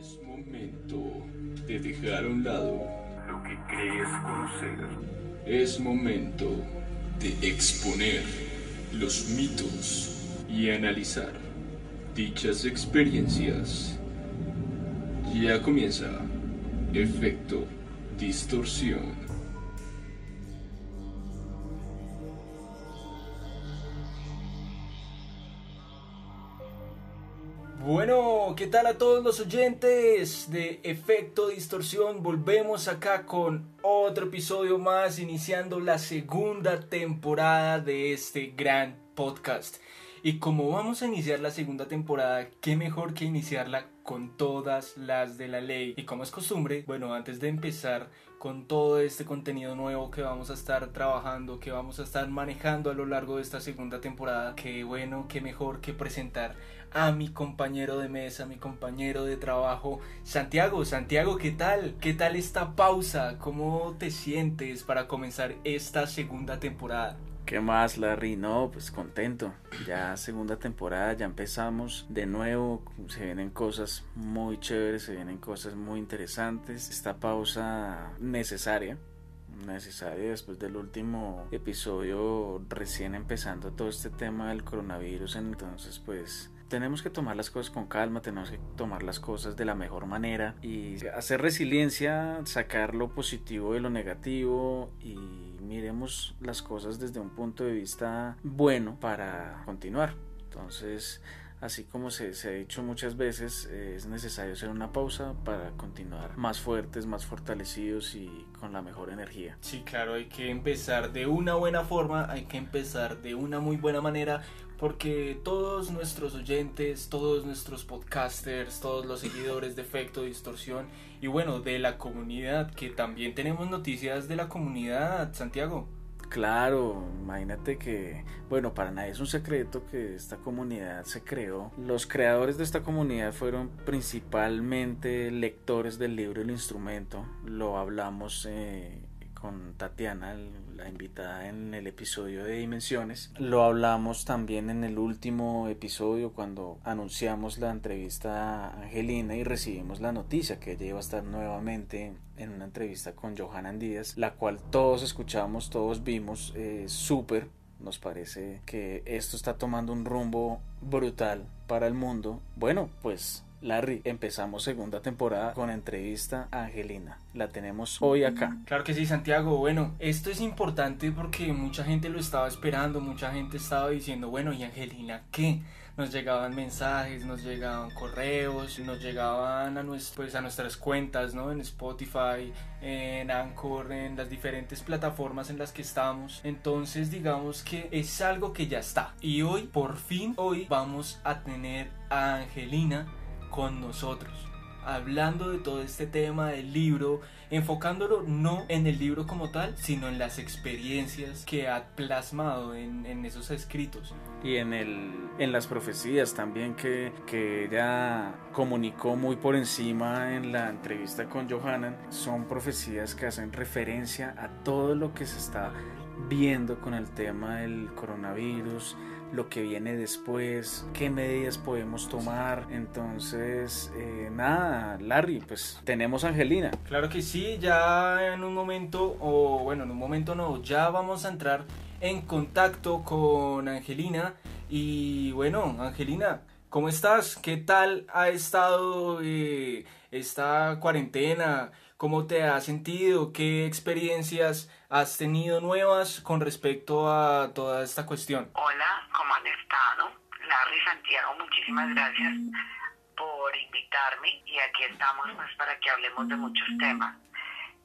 Es momento de dejar a un lado lo que crees conocer. Es momento de exponer los mitos y analizar dichas experiencias. Ya comienza Efecto Distorsión. ¿Qué tal a todos los oyentes de Efecto Distorsión? Volvemos acá con otro episodio más, iniciando la segunda temporada de este gran podcast. Y como vamos a iniciar la segunda temporada, qué mejor que iniciarla con todas las de la ley. Y como es costumbre, bueno, antes de empezar con todo este contenido nuevo que vamos a estar trabajando, que vamos a estar manejando a lo largo de esta segunda temporada, qué bueno, qué mejor que presentar a mi compañero de mesa, mi compañero de trabajo, Santiago. Santiago, ¿qué tal? ¿Qué tal esta pausa? ¿Cómo te sientes para comenzar esta segunda temporada? ¿Qué más, Larry? No, pues contento. Ya segunda temporada, ya empezamos de nuevo. Se vienen cosas muy chéveres, se vienen cosas muy interesantes. Esta pausa necesaria, necesaria después del último episodio recién empezando todo este tema del coronavirus. Entonces, pues tenemos que tomar las cosas con calma, tenemos que tomar las cosas de la mejor manera y hacer resiliencia, sacar lo positivo de lo negativo y miremos las cosas desde un punto de vista bueno para continuar. Entonces, así como se, se, ha dicho muchas veces, es necesario hacer una pausa para continuar más fuertes, más fortalecidos y con la mejor energía. Sí, claro, hay que empezar de una buena forma, hay que empezar de una muy buena manera, porque todos nuestros oyentes, todos nuestros podcasters, todos los seguidores de Efecto Distorsión y bueno, de la comunidad, que también tenemos noticias de la comunidad, Santiago. Claro, imagínate que, bueno, para nadie es un secreto que esta comunidad se creó. Los creadores de esta comunidad fueron principalmente lectores del libro El Instrumento. Lo hablamos eh, con Tatiana, la invitada en el episodio de Dimensiones. Lo hablamos también en el último episodio cuando anunciamos la entrevista a Angelina y recibimos la noticia que ella iba a estar nuevamente en una entrevista con Johanan Díaz, la cual todos escuchamos, todos vimos, eh, súper. Nos parece que esto está tomando un rumbo brutal para el mundo. Bueno, pues Larry, empezamos segunda temporada con entrevista a Angelina. La tenemos hoy acá. Claro que sí, Santiago. Bueno, esto es importante porque mucha gente lo estaba esperando, mucha gente estaba diciendo, bueno, ¿y Angelina qué? Nos llegaban mensajes, nos llegaban correos, nos llegaban a, pues, a nuestras cuentas, ¿no? En Spotify, en Anchor, en las diferentes plataformas en las que estamos. Entonces, digamos que es algo que ya está. Y hoy, por fin, hoy vamos a tener a Angelina con nosotros, hablando de todo este tema del libro, enfocándolo no en el libro como tal, sino en las experiencias que ha plasmado en, esos escritos. Y en, el, en las profecías también que, que ella comunicó muy por encima en la entrevista con Johanan, son profecías que hacen referencia a todo lo que se está viendo con el tema del coronavirus, lo que viene después, qué medidas podemos tomar. Entonces, eh, nada, Larry, pues tenemos a Angelina. Claro que sí, ya en un momento, o bueno, en un momento no, ya vamos a entrar en contacto con Angelina. Y bueno, Angelina, ¿cómo estás? ¿Qué tal ha estado eh, esta cuarentena? ¿Cómo te has sentido? ¿Qué experiencias has tenido nuevas con respecto a toda esta cuestión? Hola, ¿cómo han estado? Larry Santiago, muchísimas gracias por invitarme y aquí estamos pues para que hablemos de muchos temas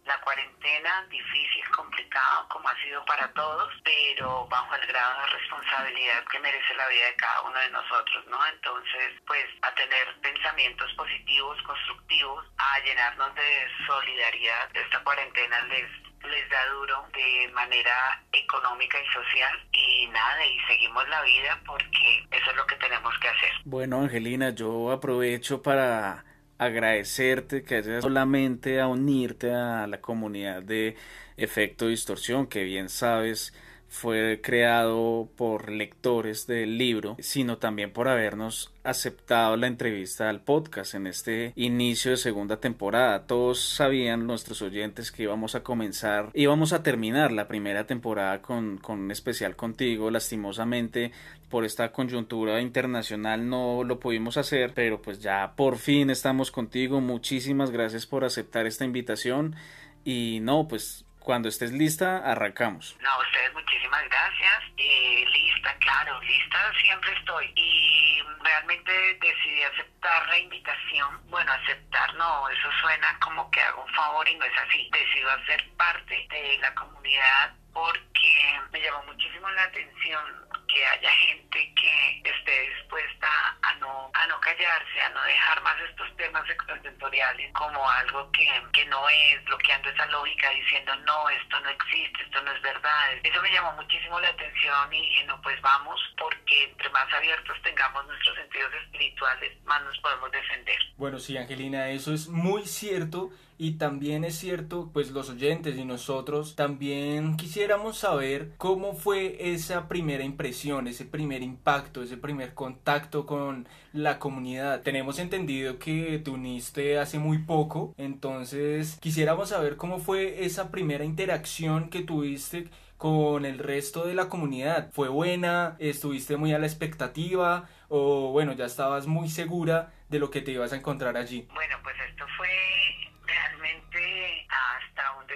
la cuarentena difícil, complicado, como ha sido para todos, pero bajo el grado de responsabilidad que merece la vida de cada uno de nosotros, ¿no? Entonces, pues a tener pensamientos positivos, constructivos, a llenarnos de solidaridad. Esta cuarentena les les da duro de manera económica y social y nada, y seguimos la vida porque eso es lo que tenemos que hacer. Bueno, Angelina, yo aprovecho para agradecerte que hayas solamente a unirte a la comunidad de Efecto Distorsión, que bien sabes fue creado por lectores del libro, sino también por habernos aceptado la entrevista al podcast en este inicio de segunda temporada. Todos sabían, nuestros oyentes, que íbamos a comenzar, íbamos a terminar la primera temporada con, con un especial contigo. Lastimosamente, por esta coyuntura internacional no lo pudimos hacer, pero pues ya por fin estamos contigo. Muchísimas gracias por aceptar esta invitación y no, pues cuando estés lista, arrancamos. No, ustedes muchísimas gracias. Eh, lista, claro, lista siempre estoy. Y realmente decidí aceptar la invitación. Bueno, aceptar, no, eso suena como que hago un favor y no es así. Decido hacer parte de la comunidad porque me llamó muchísimo la atención que haya gente que esté dispuesta a no, a no callarse, a no dejar más estos temas extraterritoriales como algo que, que no es, bloqueando esa lógica, diciendo no, esto no existe, esto no es verdad. Eso me llamó muchísimo la atención y dije, no, pues vamos, porque entre más abiertos tengamos nuestros sentidos espirituales, más nos podemos defender. Bueno, sí, Angelina, eso es muy cierto y también es cierto, pues los oyentes y nosotros también quisiéramos saber cómo fue esa primera impresión, ese primer impacto, ese primer contacto con la comunidad. Tenemos entendido que te uniste hace muy poco, entonces quisiéramos saber cómo fue esa primera interacción que tuviste con el resto de la comunidad. ¿Fue buena? ¿Estuviste muy a la expectativa? ¿O bueno, ya estabas muy segura de lo que te ibas a encontrar allí? Bueno, pues esto fue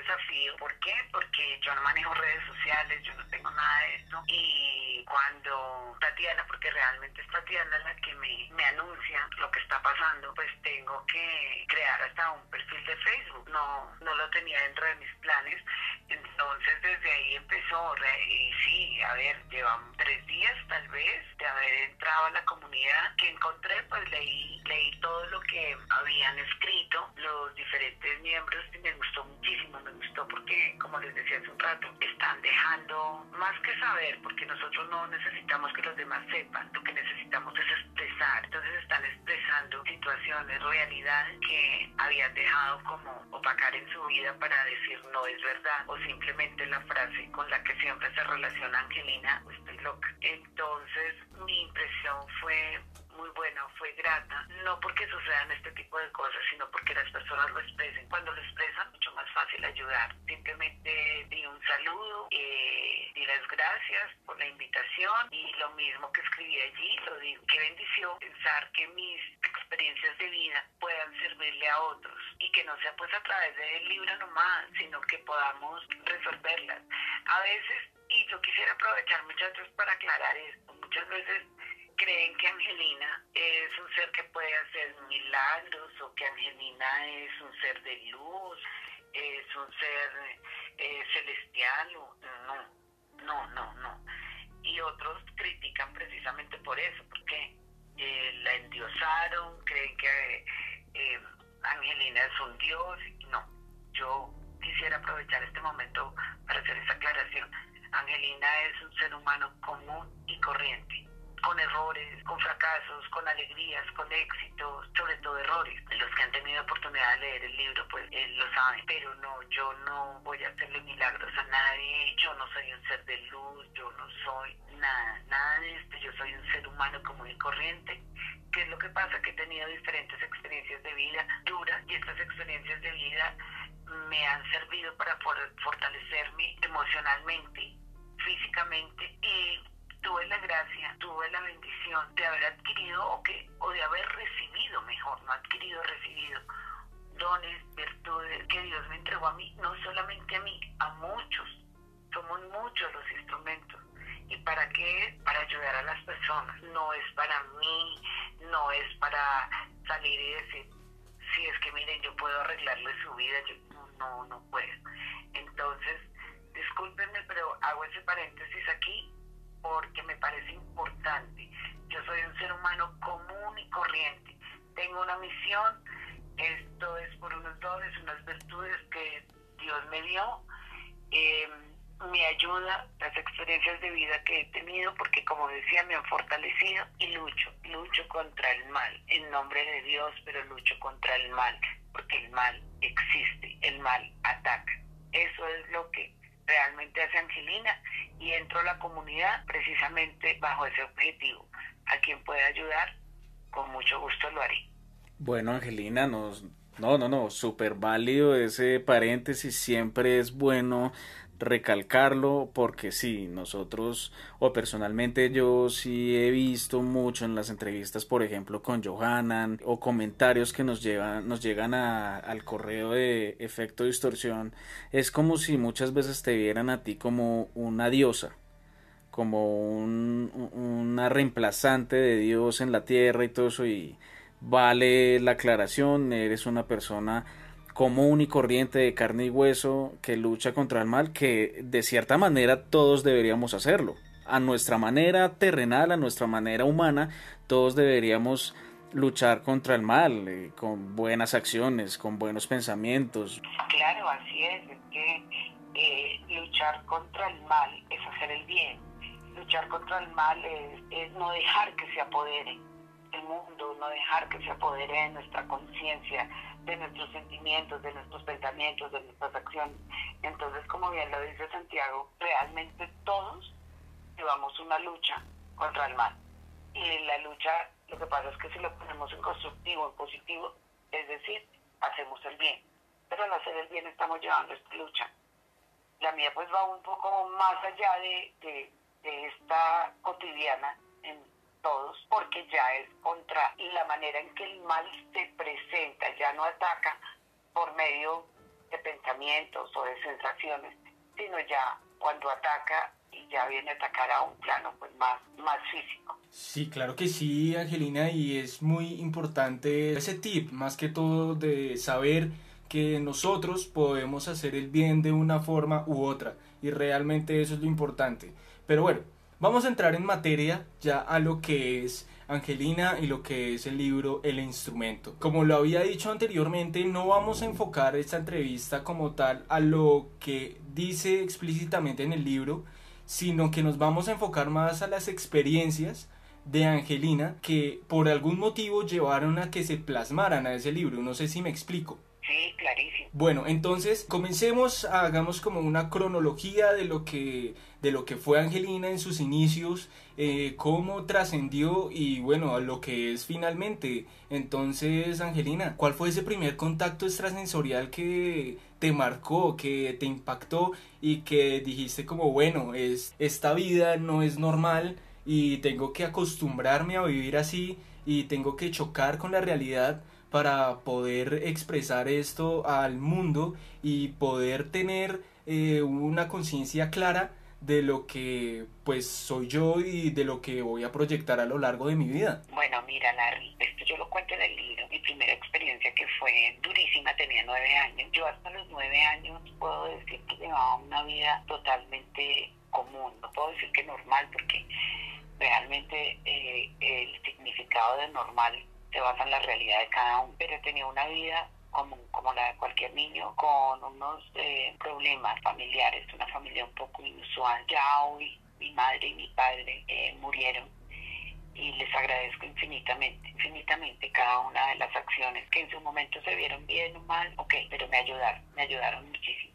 desafío. ¿Por qué? Porque yo no manejo redes sociales, yo no tengo nada de esto. Y cuando Tatiana, porque realmente es Tatiana la que me, me anuncia lo que está pasando, pues tengo que crear hasta un perfil de Facebook. No, no lo tenía dentro de mis planes. Entonces desde ahí empezó. Y sí, a ver, llevamos tres días tal vez de haber entrado a la comunidad que encontré, pues leí, leí todo lo que habían escrito los diferentes miembros y me gustó muchísimo, me gustó porque, como les decía hace un rato, están dejando más que saber, porque nosotros no necesitamos que los demás sepan, lo que necesitamos es expresar. Entonces están expresando situaciones, realidades que habían dejado como opacar en su vida para decir no es verdad o simplemente la frase con la que siempre se relaciona Angelina, estoy loca. Entonces mi impresión fue muy buena, fue grata, no porque sucedan este tipo de cosas, sino porque las personas lo expresen. Cuando lo expresan, mucho más fácil ayudar. Simplemente di un saludo, eh, di las gracias por la invitación y lo mismo que escribí allí, lo digo. Qué bendición pensar que mis experiencias de vida puedan servirle a otros y que no sea pues a través del libro nomás, sino que podamos resolverlas. A veces, y yo quisiera aprovechar muchachos para aclarar esto, muchas veces creen que Angelina es un ser que puede hacer milagros o que Angelina es un ser de luz, es un ser eh, celestial. No, no, no, no. Y otros critican precisamente por eso, porque eh, la endiosaron, creen que eh, Angelina es un dios. No, yo quisiera aprovechar este momento para hacer esa aclaración. Angelina es un ser humano común y corriente con errores, con fracasos, con alegrías, con éxitos, sobre todo errores. Los que han tenido oportunidad de leer el libro, pues él lo saben. Pero no, yo no voy a hacerle milagros a nadie. Yo no soy un ser de luz, yo no soy nada, nada de esto. Yo soy un ser humano común y corriente. ¿Qué es lo que pasa? Que he tenido diferentes experiencias de vida duras y estas experiencias de vida me han servido para fortalecerme emocionalmente, físicamente y tuve la gracia, tuve la bendición de haber adquirido o, que, o de haber recibido, mejor, no adquirido, recibido dones, virtudes que Dios me entregó a mí, no solamente a mí, a muchos. Somos muchos los instrumentos. ¿Y para qué? Para ayudar a las personas. No es para mí, no es para salir y decir, si es que miren, yo puedo arreglarle su vida, yo no, no puedo. Entonces, discúlpenme, pero hago ese paréntesis aquí porque me parece importante. Yo soy un ser humano común y corriente. Tengo una misión, esto es por unos dones, unas virtudes que Dios me dio. Eh, me ayuda las experiencias de vida que he tenido porque como decía me han fortalecido y lucho, lucho contra el mal en nombre de Dios, pero lucho contra el mal porque el mal existe, el mal ataca. Eso es lo que realmente hace Angelina y entro a la comunidad precisamente bajo ese objetivo. A quien pueda ayudar, con mucho gusto lo haré. Bueno, Angelina, nos, no, no, no, súper válido ese paréntesis, siempre es bueno recalcarlo porque sí, nosotros o personalmente yo sí he visto mucho en las entrevistas, por ejemplo, con Johanan o comentarios que nos llevan, nos llegan a, al correo de efecto distorsión, es como si muchas veces te vieran a ti como una diosa, como un, una reemplazante de Dios en la tierra y todo eso y vale la aclaración, eres una persona común y corriente de carne y hueso que lucha contra el mal, que de cierta manera todos deberíamos hacerlo. A nuestra manera terrenal, a nuestra manera humana, todos deberíamos luchar contra el mal, eh, con buenas acciones, con buenos pensamientos. Claro, así es, es que eh, luchar contra el mal es hacer el bien. Luchar contra el mal es, es no dejar que se apodere el mundo, no dejar que se apodere de nuestra conciencia, de nuestros sentimientos, de nuestros pensamientos, de nuestras acciones. Entonces, como bien lo dice Santiago, realmente todos llevamos una lucha contra el mal. Y la lucha, lo que pasa es que si lo ponemos en constructivo, en positivo, es decir, hacemos el bien. Pero al hacer el bien estamos llevando esta lucha. La mía pues va un poco más allá de, de, de esta cotidiana en todos, porque ya es contra la manera en que el mal se presenta, ya no ataca por medio de pensamientos o de sensaciones, sino ya cuando ataca y ya viene a atacar a un plano pues más, más físico. Sí, claro que sí, Angelina, y es muy importante ese tip, más que todo de saber que nosotros podemos hacer el bien de una forma u otra, y realmente eso es lo importante. Pero bueno, Vamos a entrar en materia ya a lo que es Angelina y lo que es el libro El instrumento. Como lo había dicho anteriormente, no vamos a enfocar esta entrevista como tal a lo que dice explícitamente en el libro, sino que nos vamos a enfocar más a las experiencias de Angelina que por algún motivo llevaron a que se plasmaran a ese libro. No sé si me explico. Sí, clarísimo. Bueno, entonces comencemos, hagamos como una cronología de lo que, de lo que fue Angelina en sus inicios, eh, cómo trascendió y bueno, a lo que es finalmente. Entonces, Angelina, ¿cuál fue ese primer contacto extrasensorial que te marcó, que te impactó y que dijiste como, bueno, es, esta vida no es normal y tengo que acostumbrarme a vivir así y tengo que chocar con la realidad? para poder expresar esto al mundo y poder tener eh, una conciencia clara de lo que pues soy yo y de lo que voy a proyectar a lo largo de mi vida. Bueno, mira Larry, esto yo lo cuento en el libro, mi primera experiencia que fue durísima, tenía nueve años. Yo hasta los nueve años puedo decir que llevaba una vida totalmente común, no puedo decir que normal porque realmente eh, el significado de normal se basa en la realidad de cada uno, pero tenía una vida como, la de cualquier niño, con unos eh, problemas familiares, una familia un poco inusual. Ya hoy mi madre y mi padre eh, murieron y les agradezco infinitamente, infinitamente cada una de las acciones que en su momento se vieron bien o mal, ok, pero me ayudaron, me ayudaron muchísimo.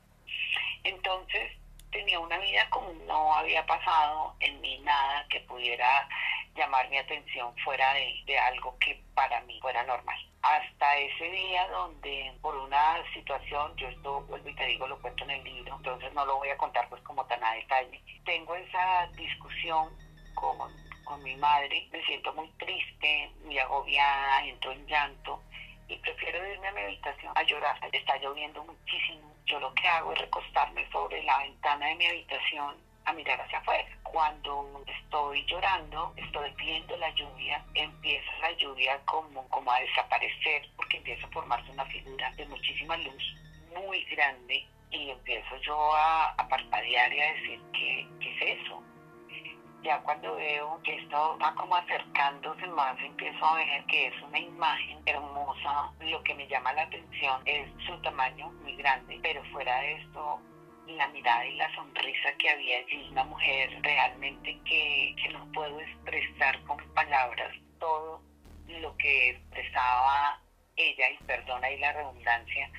Entonces tenía una vida como no había pasado en mí nada que pudiera llamar mi atención fuera de, algo que para mí fuera normal. Hasta ese día donde por una situación, yo esto vuelvo y te digo, lo cuento en el libro, entonces no lo voy a contar pues como tan a detalle, tengo esa discusión con, con mi madre, me siento muy triste, muy agobiada, entro en llanto y prefiero irme a mi habitación a llorar. Está lloviendo muchísimo. Yo lo que hago es recostarme sobre la ventana de mi habitación a mirar hacia afuera. Cuando estoy llorando, estoy viendo la lluvia, empieza la lluvia como, como a desaparecer porque empieza a formarse una figura de muchísima luz, muy grande, y empiezo yo a, parpadear y a decir, ¿qué, ¿qué es eso? ya cuando veo que esto va como acercándose más, empiezo a ver que es una imagen hermosa. Lo que me llama la atención es su tamaño muy grande, pero fuera de esto, la mirada y la sonrisa que había allí, una mujer realmente que, que no puedo expresar con palabras todo lo que expresaba ella, y perdona y la redundancia,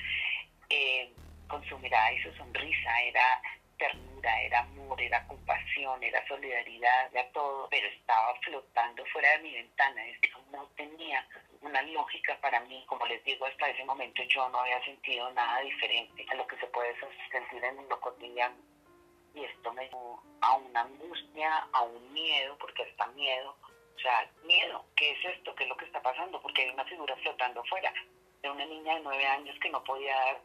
eh, con su mirada y su sonrisa, era ternura era amor, era compasión, era solidaridad, era todo, pero estaba flotando fuera de mi ventana. Esto no tenía una lógica para mí. Como les digo, hasta ese momento yo no había sentido nada diferente a lo que se puede sentir en lo cotidiano. Y esto me llevó a una angustia, a un miedo, porque está miedo. O sea, miedo, ¿qué es esto? ¿Qué es lo que está pasando? Porque hay una figura flotando afuera de una niña de nueve años que no podía dar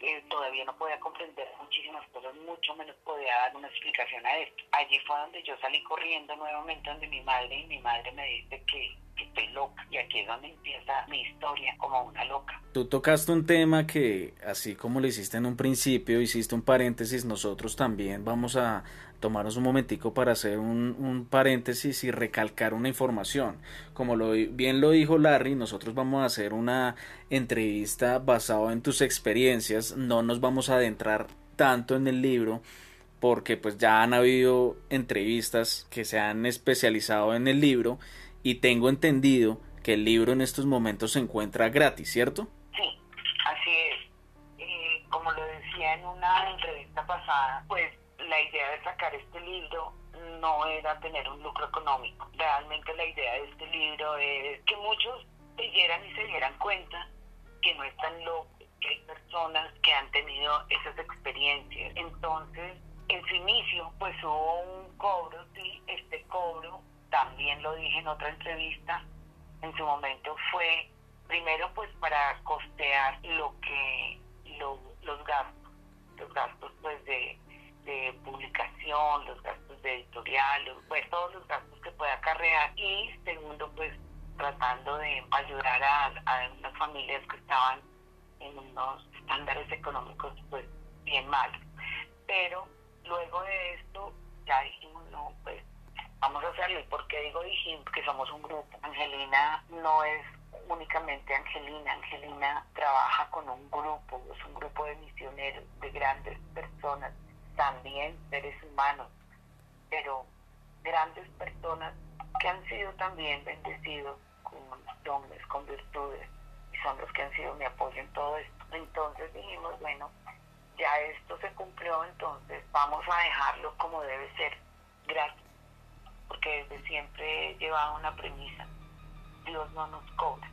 eh, todavía no podía comprender muchísimas cosas, mucho menos podía dar una explicación a esto. Allí fue donde yo salí corriendo nuevamente donde mi madre y mi madre me dice que, estoy loca y aquí es donde empieza mi historia como una loca. Tú tocaste un tema que así como lo hiciste en un principio, hiciste un paréntesis, nosotros también vamos a tomarnos un momentico para hacer un, un paréntesis y recalcar una información. Como lo, bien lo dijo Larry, nosotros vamos a hacer una entrevista basada en tus experiencias, no nos vamos a adentrar tanto en el libro porque pues ya han habido entrevistas que se han especializado en el libro y tengo entendido que el libro en estos momentos se encuentra gratis, ¿cierto? Sí, así es. Eh, como lo decía en una entrevista pasada, pues la idea de sacar este libro no era tener un lucro económico. Realmente la idea de este libro es que muchos leyeran y se dieran cuenta que no están locos, que hay personas que han tenido esas experiencias. Entonces, en su inicio, pues hubo un cobro, sí, este cobro, también lo dije en otra entrevista, en su momento fue primero pues para costear lo que los gastos, los gastos pues de de publicación, los gastos de editorial, pues todos los gastos que pueda acarrear y segundo pues tratando de ayudar a, unas familias que estaban en unos estándares económicos pues bien malos. Pero luego de esto ya dijimos no pues vamos a hacerlo. ¿Y por qué digo dijimos que somos un grupo? Angelina no es únicamente Angelina. Angelina trabaja con un grupo, es un grupo de misioneros, de grandes personas también seres humanos, pero grandes personas que han sido también bendecidos con dones, con virtudes, y son los que han sido mi apoyo en todo esto. Entonces dijimos, bueno, ya esto se cumplió, entonces vamos a dejarlo como debe ser, gratis, porque desde siempre he llevado una premisa, Dios no nos cobra,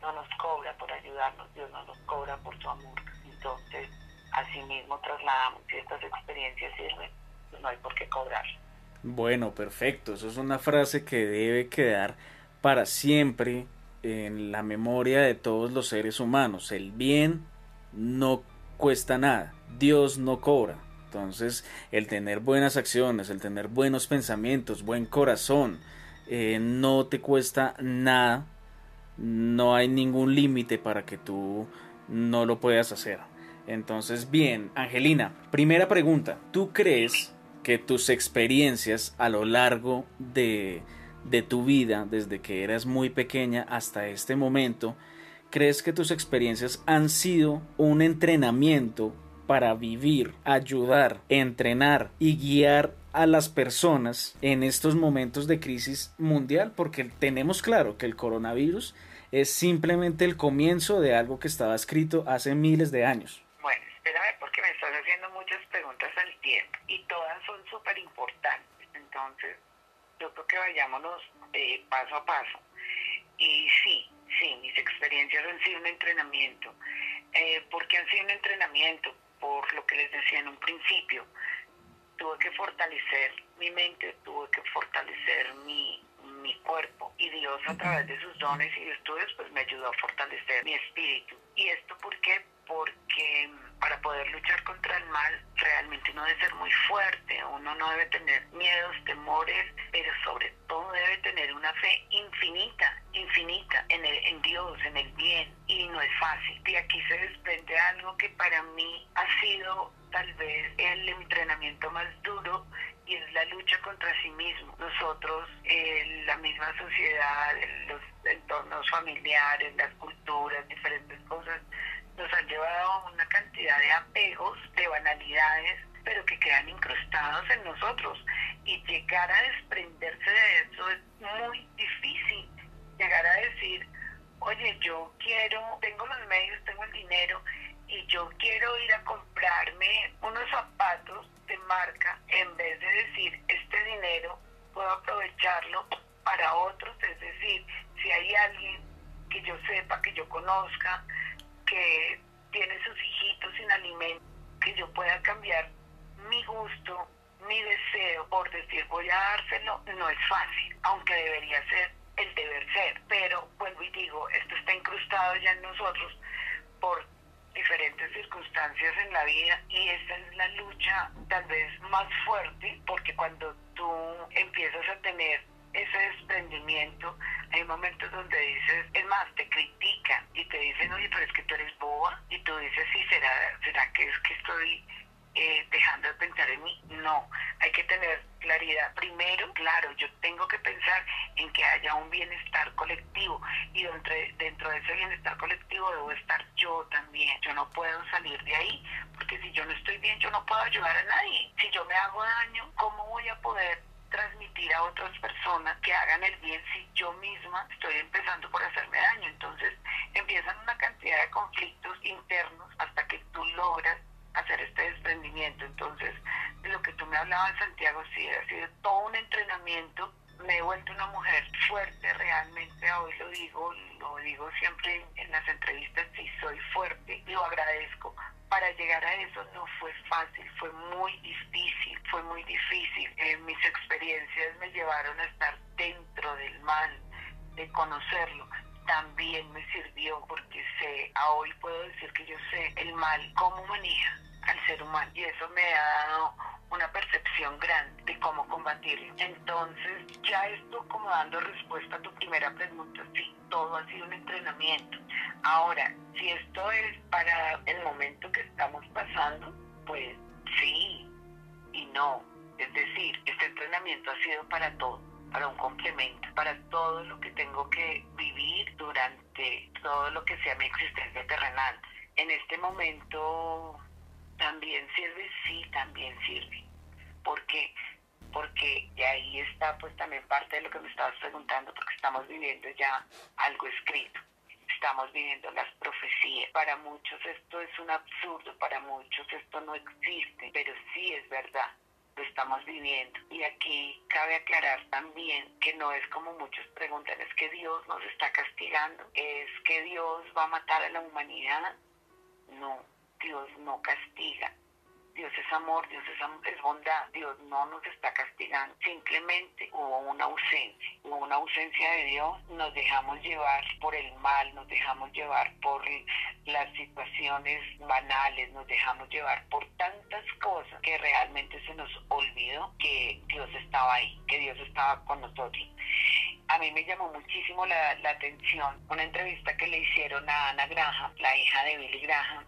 no nos cobra por ayudarnos, Dios no nos cobra por su amor. Entonces, asimismo trasladamos si estas experiencias sirven, pues no hay por qué cobrar. Bueno, perfecto. Eso es una frase que debe quedar para siempre en la memoria de todos los seres humanos. El bien no cuesta nada. Dios no cobra. Entonces, el tener buenas acciones, el tener buenos pensamientos, buen corazón, eh, no te cuesta nada. No hay ningún límite para que tú no lo puedas hacer. Entonces, bien, Angelina, primera pregunta. ¿Tú crees que tus experiencias a lo largo de, de tu vida, desde que eras muy pequeña hasta este momento, crees que tus experiencias han sido un entrenamiento para vivir, ayudar, entrenar y guiar a las personas en estos momentos de crisis mundial? Porque tenemos claro que el coronavirus es simplemente el comienzo de algo que estaba escrito hace miles de años estás haciendo muchas preguntas al tiempo y todas son súper importantes. Entonces, yo creo que vayámonos eh, paso a paso. Y sí, sí, mis experiencias han sido un entrenamiento. Eh, ¿Por qué han sido un entrenamiento? Por lo que les decía en un principio. Tuve que fortalecer mi mente, tuve que fortalecer mi, mi cuerpo y Dios a través de sus dones y estudios pues me ayudó a fortalecer mi espíritu. ¿Y esto por qué? Porque para poder luchar contra el mal realmente uno debe ser muy fuerte, uno no debe tener miedos, temores, pero sobre todo debe tener una fe infinita, infinita en, el, en Dios, en el bien, y no es fácil. Y aquí se desprende algo que para mí ha sido tal vez el entrenamiento más duro y es la lucha contra sí mismo. Nosotros, eh, la misma sociedad, los entornos familiares, las culturas, diferentes cosas, nos han llevado a una cantidad de apegos, de banalidades, pero que quedan incrustados en nosotros. Y llegar a desprenderse de eso es muy difícil. Llegar a decir, oye, yo quiero, tengo los medios, tengo el dinero y yo quiero ir a comprarme unos zapatos de marca, en vez de decir, este dinero puedo aprovecharlo para otros, es decir, si hay alguien que yo sepa, que yo conozca, que tiene sus hijitos sin alimento, que yo pueda cambiar mi gusto, mi deseo por decir voy a dárselo, no es fácil, aunque debería ser el deber ser, pero vuelvo y digo, esto está incrustado ya en nosotros por diferentes circunstancias en la vida y esta es la lucha tal vez más fuerte porque cuando tú empiezas a tener ese desprendimiento, hay momentos donde dices, es más, te critican y te dicen, oye, pero es que tú eres boba y tú dices, sí, será, será que es que estoy eh, dejando de pensar en mí. No, hay que tener claridad. Primero, claro, yo tengo que pensar en que haya un bienestar colectivo y dentro, dentro de ese bienestar colectivo debo estar yo también. Yo no puedo salir de ahí porque si yo no estoy bien, yo no puedo ayudar a nadie. Si yo me hago daño, ¿cómo voy a poder transmitir a otras personas que hagan el bien si yo misma estoy empezando por hacerme daño? Entonces empiezan una cantidad de conflictos internos hasta que tú logras hacer este desprendimiento. Entonces, de lo que tú me hablabas, Santiago, sí, ha sido todo un entrenamiento. Me he vuelto una mujer fuerte realmente, hoy lo digo, lo digo siempre en las entrevistas, sí soy fuerte, lo agradezco. Para llegar a eso no fue fácil, fue muy difícil, fue muy difícil. Eh, mis experiencias me llevaron a estar dentro del mal, de conocerlo también me sirvió porque sé, a hoy puedo decir que yo sé el mal, cómo maneja al ser humano y eso me ha dado una percepción grande de cómo combatirlo. Entonces, ya esto como dando respuesta a tu primera pregunta, sí, todo ha sido un entrenamiento. Ahora, si esto es para el momento que estamos pasando, pues sí y no. Es decir, este entrenamiento ha sido para todo para un complemento, para todo lo que tengo que vivir durante todo lo que sea mi existencia terrenal. En este momento también sirve, sí, también sirve. porque Porque ahí está pues también parte de lo que me estabas preguntando, porque estamos viviendo ya algo escrito estamos viviendo las profecías. Para muchos esto es un absurdo, para muchos esto no existe, pero sí es verdad lo estamos viviendo. Y aquí cabe aclarar también que no es como muchos preguntan, es que Dios nos está castigando, es que Dios va a matar a la humanidad. No, Dios no castiga. Dios es amor, Dios es, es, bondad, Dios no nos está castigando, simplemente hubo una ausencia, una ausencia de Dios, nos dejamos llevar por el mal, nos dejamos llevar por las situaciones banales, nos dejamos llevar por tantas cosas que realmente se nos olvidó que Dios estaba ahí, que Dios estaba con nosotros. A mí me llamó muchísimo la, la atención una entrevista que le hicieron a Ana Graham, la hija de Billy Graham,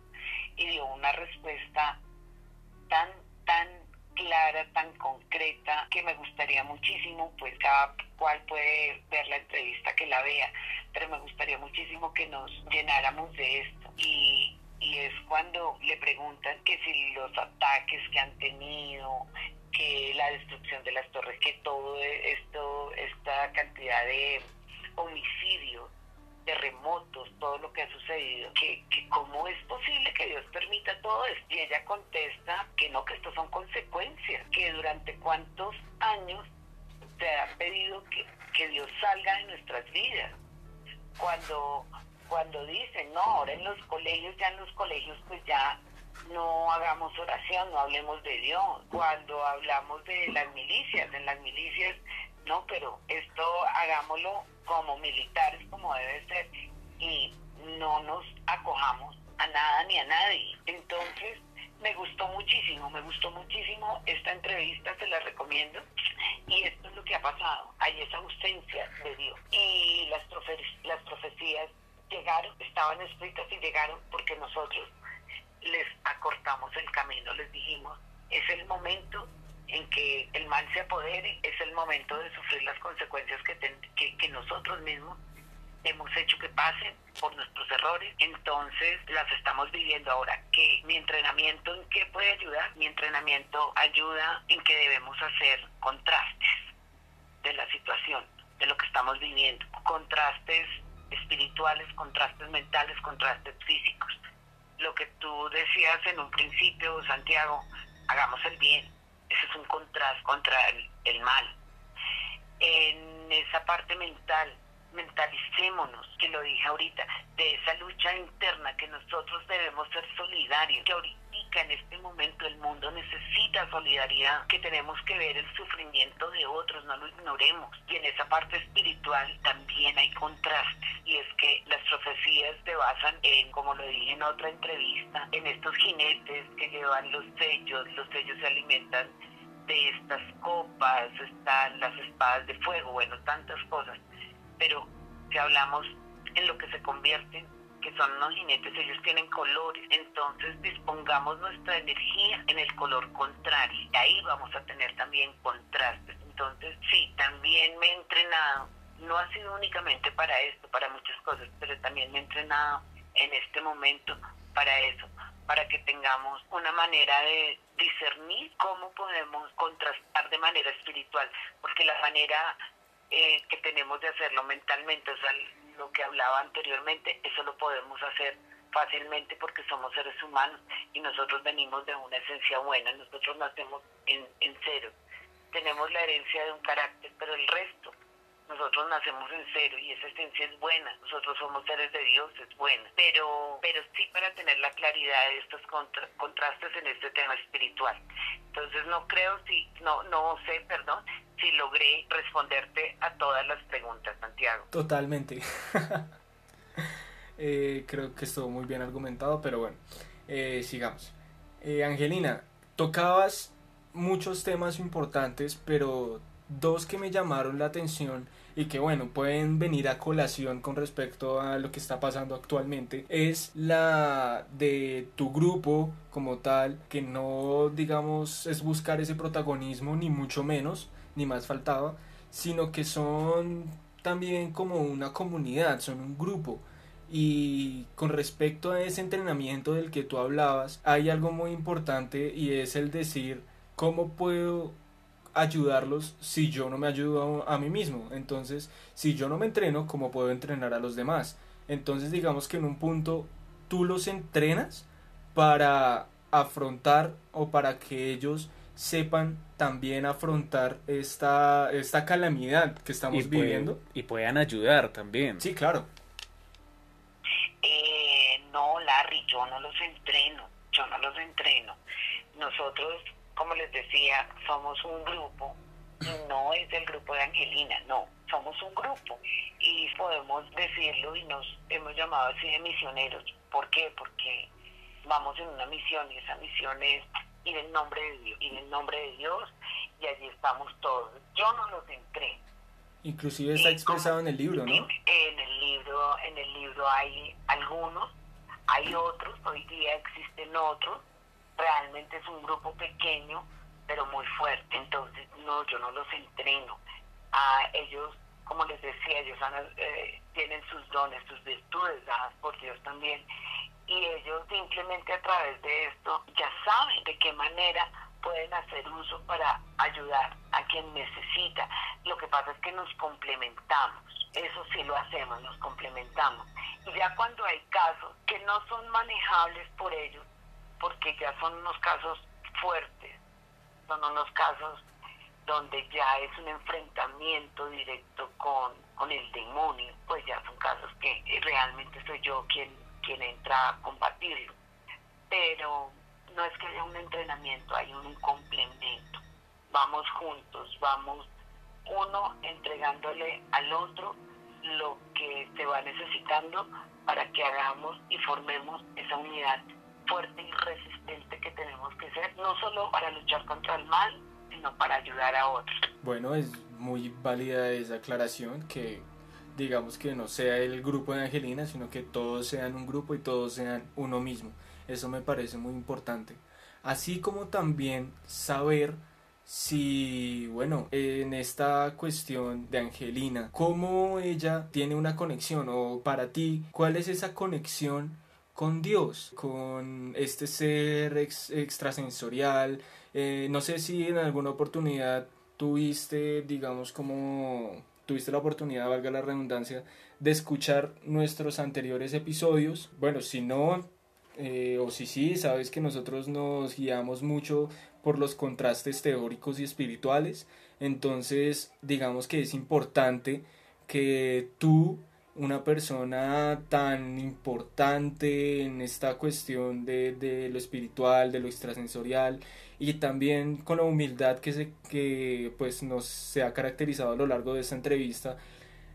y dio una respuesta tan, tan clara, tan concreta, que me gustaría muchísimo, pues cada cual puede ver la entrevista que la vea, pero me gustaría muchísimo que nos llenáramos de esto. Y, y es cuando le preguntan que si los ataques que han tenido, que la destrucción de las torres, que todo esto, esta cantidad de homicidios terremotos, todo lo que ha sucedido, que, que cómo es posible que Dios permita todo esto. Y ella contesta que no, que esto son consecuencias, que durante cuántos años se ha pedido que, que Dios salga de nuestras vidas. Cuando, cuando dicen, no, ahora en los colegios, ya en los colegios pues ya no hagamos oración, no hablemos de Dios. Cuando hablamos de las milicias, en las milicias, no, pero esto hagámoslo como militares, como debe ser, y no nos acojamos a nada ni a nadie. Entonces, me gustó muchísimo, me gustó muchísimo esta entrevista, se la recomiendo. Y esto es lo que ha pasado, hay esa ausencia de Dios. Y las, las profecías llegaron, estaban escritas y llegaron porque nosotros les acortamos el camino, les dijimos, es el momento en que el mal se apodere, es el momento de sufrir las consecuencias que, que, nosotros mismos hemos hecho que pasen por nuestros errores, entonces las estamos viviendo ahora. que mi entrenamiento en qué puede ayudar? Mi entrenamiento ayuda en que debemos hacer contrastes de la situación, de lo que estamos viviendo, contrastes espirituales, contrastes mentales, contrastes físicos. lo que tú decías en un principio, Santiago, hagamos el bien. Eso es un contraste contra el mal. En esa parte mental, mentalicémonos, que lo dije ahorita, de esa lucha interna que nosotros debemos ser solidarios, que ahorita en este momento el mundo necesita solidaridad, que tenemos que ver el sufrimiento de otros, no lo ignoremos. Y en esa parte espiritual también hay contrastes, y es que las profecías se basan en, como lo dije en otra entrevista, en estos jinetes que llevan los sellos, los sellos se alimentan de estas copas, están las espadas de fuego, bueno, tantas cosas pero si hablamos en lo que se convierten, que son los jinetes, ellos tienen colores, entonces dispongamos nuestra energía en el color contrario, y ahí vamos a tener también contrastes. Entonces, sí, también me he entrenado, no ha sido únicamente para esto, para muchas cosas, pero también me he entrenado en este momento para eso, para que tengamos una manera de discernir cómo podemos contrastar de manera espiritual, porque la manera eh, que tenemos de hacerlo mentalmente, o sea, lo que hablaba anteriormente, eso lo podemos hacer fácilmente porque somos seres humanos y nosotros venimos de una esencia buena, nosotros nacemos en, en cero, tenemos la herencia de un carácter, pero el resto, nosotros nacemos en cero y esa esencia es buena, nosotros somos seres de Dios, es buena, pero, pero sí para tener la claridad de estos contrastes en este tema espiritual. Entonces no creo, si, no, no sé, perdón, si logré responderte a todas las preguntas, Santiago. Totalmente. Eh, creo que estuvo muy bien argumentado, pero bueno, eh, sigamos. Eh, Angelina, tocabas muchos temas importantes, pero dos que me llamaron la atención y que bueno, pueden venir a colación con respecto a lo que está pasando actualmente, es la de tu grupo como tal, que no digamos es buscar ese protagonismo ni mucho menos, ni más faltaba, sino que son también como una comunidad, son un grupo. Y con respecto a ese entrenamiento del que tú hablabas, hay algo muy importante y es el decir cómo puedo ayudarlos si yo no me ayudo a, mí mismo. Entonces, si yo no me entreno, ¿cómo puedo entrenar a los demás? Entonces, digamos que en un punto tú los entrenas para afrontar o para que ellos sepan también afrontar esta, esta calamidad que estamos viviendo. y puedan ayudar también. Sí, claro. Eh, no, Larry, yo no los entreno, yo no los entreno. Nosotros, como les decía, somos un grupo, y no es del grupo de Angelina, no, somos un grupo y podemos decirlo y nos hemos llamado así de misioneros. ¿Por qué? Porque vamos en una misión y esa misión es y en el nombre de Dios, y en el nombre de Dios, y allí estamos todos. Yo no los entré. Inclusive está expresado en el libro, ¿no? En el libro, en el libro hay algunos, hay otros, hoy día existen otros, realmente es un grupo pequeño, pero muy fuerte, entonces no, yo no los entreno. A ellos, como les decía, ellos eh, tienen sus dones, sus virtudes dadas por Dios también, y ellos simplemente a través de esto ya saben de qué manera pueden hacer uso para ayudar a quien necesita. Lo que pasa es que nos complementamos, eso sí lo hacemos, nos complementamos. Y ya cuando hay casos que no son manejables por ellos, porque ya son unos casos fuertes, son unos casos donde ya es un enfrentamiento directo con, con el demonio, pues ya son casos que realmente soy yo quien quien entra a combatirlo. Pero no es que haya un entrenamiento, hay un complemento. Vamos juntos, vamos uno entregándole al otro lo que se va necesitando para que hagamos y formemos esa unidad fuerte y resistente que tenemos que ser, no solo para luchar contra el mal, sino para ayudar a otros. Bueno, es muy válida esa aclaración que digamos que no sea el grupo de Angelina, sino que todos sean un grupo y todos sean uno mismo. Eso me parece muy importante. Así como también saber si, bueno, en esta cuestión de Angelina, cómo ella tiene una conexión o para ti, cuál es esa conexión con Dios, con este ser extrasensorial. Eh, no sé si en alguna oportunidad tuviste, digamos, como tuviste la oportunidad, valga la redundancia, de escuchar nuestros anteriores episodios. Bueno, si no, eh, o si sí, sabes que nosotros nos guiamos mucho por los contrastes teóricos y espirituales, entonces digamos que es importante que tú, una persona tan importante en esta cuestión de, de lo espiritual, de lo extrasensorial, y también con la humildad que, se, que pues nos se ha caracterizado a lo largo de esta entrevista,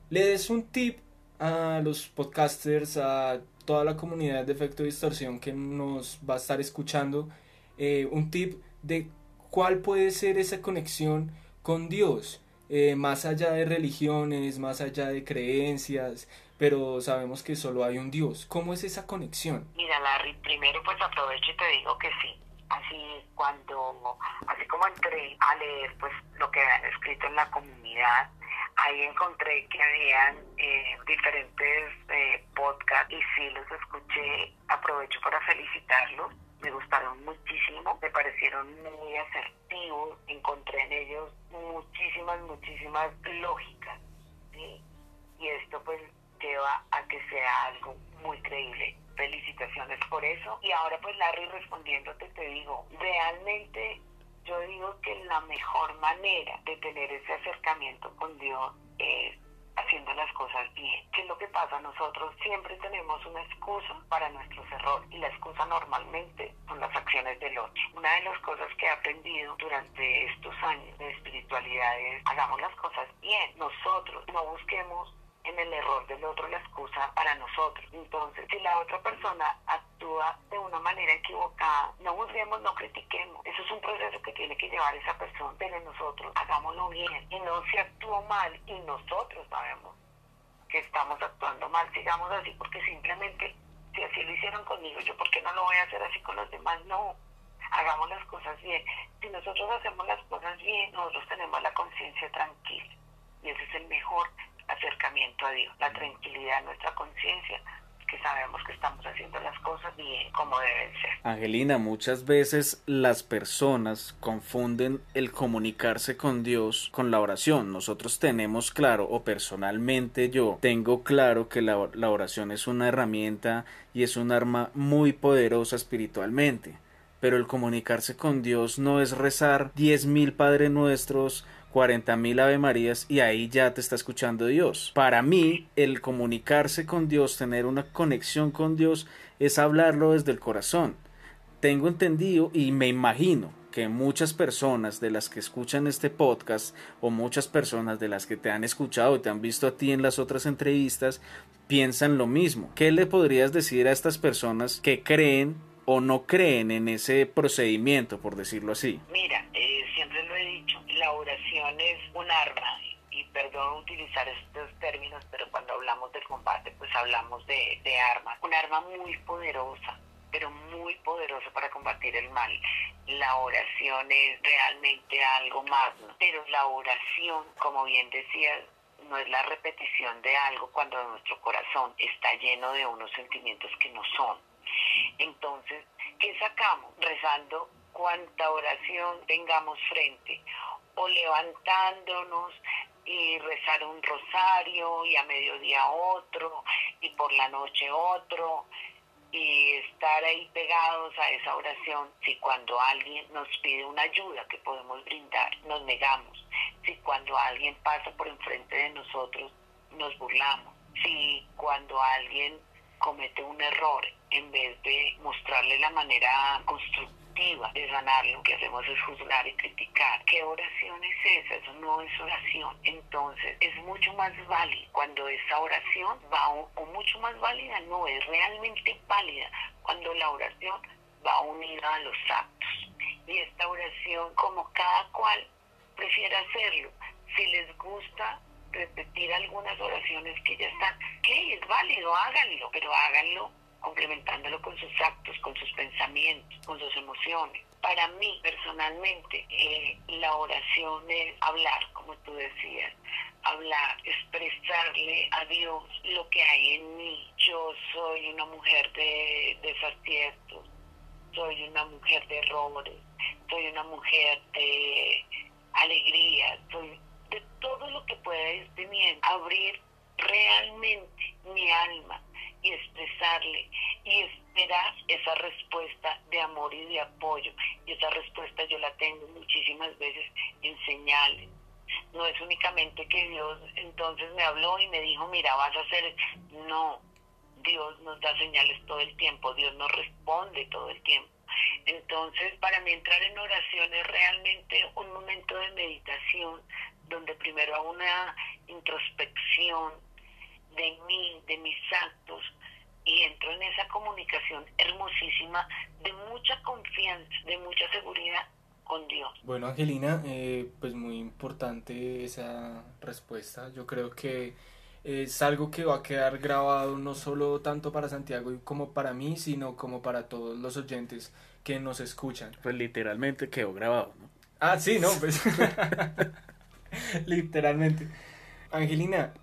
le des un tip a los podcasters, a toda la comunidad de efecto distorsión que nos va a estar escuchando, eh, un tip de cuál puede ser esa conexión con Dios, eh, más allá de religiones, más allá de creencias, pero sabemos que solo hay un Dios. ¿Cómo es esa conexión? Mira, Larry, primero pues aprovecho y te digo que sí. Así cuando, así como entré a leer pues lo que han escrito en la comunidad, ahí encontré que habían eh, diferentes eh, podcasts y sí los escuché. Aprovecho para felicitarlos. Me gustaron muchísimo, me parecieron muy asertivos, encontré en ellos muchísimas, muchísimas lógicas. Y esto pues lleva a que sea algo muy creíble. Felicitaciones por eso. Y ahora pues Larry respondiéndote te digo, realmente yo digo que la mejor manera de tener ese acercamiento con Dios es haciendo las cosas bien. ¿Qué es lo que pasa? Nosotros siempre tenemos una excusa para nuestros errores y la excusa normalmente son las acciones del otro. Una de las cosas que he aprendido durante estos años de espiritualidad es hagamos las cosas bien. Nosotros no busquemos en el error del otro la excusa para nosotros. Entonces, si la otra persona actúa de una manera equivocada, no juzguemos, no critiquemos. Eso es un proceso que tiene que llevar esa persona, pero nosotros hagámoslo bien. Y no se actuó mal y nosotros sabemos que estamos actuando mal, sigamos así porque simplemente si así lo hicieron conmigo, yo por qué no lo voy a hacer así con los demás, no. Hagamos las cosas bien. Si nosotros hacemos las cosas bien, nosotros tenemos la conciencia tranquila. Y ese es el mejor acercamiento a Dios, la tranquilidad de nuestra conciencia, que sabemos que estamos haciendo las cosas bien como deben ser. Angelina, muchas veces las personas confunden el comunicarse con Dios con la oración. Nosotros tenemos claro, o personalmente yo tengo claro que la, la oración es una herramienta y es un arma muy poderosa espiritualmente. Pero el comunicarse con Dios no es rezar diez mil Padre Nuestros cuarenta mil Ave Marías y ahí ya te está escuchando Dios. Para mí, el comunicarse con Dios, tener una conexión con Dios, es hablarlo desde el corazón. Tengo entendido y me imagino que muchas personas de las que escuchan este podcast o muchas personas de las que te han escuchado y te han visto a ti en las otras entrevistas piensan lo mismo. ¿Qué le podrías decir a estas personas que creen o no creen en ese procedimiento, por decirlo así? Mira, eh, siempre lo he dicho, la oración es un arma y perdón utilizar estos términos, pero cuando hablamos de combate, pues hablamos de, de armas. Un arma muy poderosa, pero muy poderosa para combatir el mal. La oración es realmente algo más, pero la oración, como bien decías, no es la repetición de algo cuando nuestro corazón está lleno de unos sentimientos que no son. Entonces, ¿qué sacamos? Rezando cuánta oración tengamos frente o levantándonos y rezar un rosario y a mediodía otro y por la noche otro y estar ahí pegados a esa oración. Si cuando alguien nos pide una ayuda que podemos brindar nos negamos, si cuando alguien pasa por enfrente de nosotros nos burlamos, si cuando alguien comete un error en vez de mostrarle la manera constructiva de sanar, lo que hacemos es juzgar y criticar. ¿Qué oración es esa? Eso no es oración. Entonces, es mucho más válida cuando esa oración va, o, mucho más válida, no, es realmente válida cuando la oración va unida a los actos. Y esta oración, como cada cual prefiere hacerlo, si les gusta repetir algunas oraciones que ya están, que es válido, háganlo, pero háganlo complementándolo con sus actos, con sus pensamientos, con sus emociones. Para mí, personalmente, eh, la oración es hablar, como tú decías, hablar, expresarle a Dios lo que hay en mí. Yo soy una mujer de desaciertos, soy una mujer de errores, soy una mujer de alegría, soy de todo lo que pueda ir teniendo. Abrir realmente mi alma y expresarle y esperar esa respuesta de amor y de apoyo. Y esa respuesta yo la tengo muchísimas veces en señales. No es únicamente que Dios entonces me habló y me dijo, mira, vas a hacer... No, Dios nos da señales todo el tiempo, Dios nos responde todo el tiempo. Entonces, para mí entrar en oración es realmente un momento de meditación donde primero hago una introspección de mí, de mis actos, y entro en esa comunicación hermosísima de mucha confianza, de mucha seguridad con Dios. Bueno, Angelina, eh, pues muy importante esa respuesta. Yo creo que es algo que va a quedar grabado no solo tanto para Santiago como para mí, sino como para todos los oyentes que nos escuchan. Pues literalmente quedó grabado, ¿no? Ah, sí, no, pues literalmente. Angelina,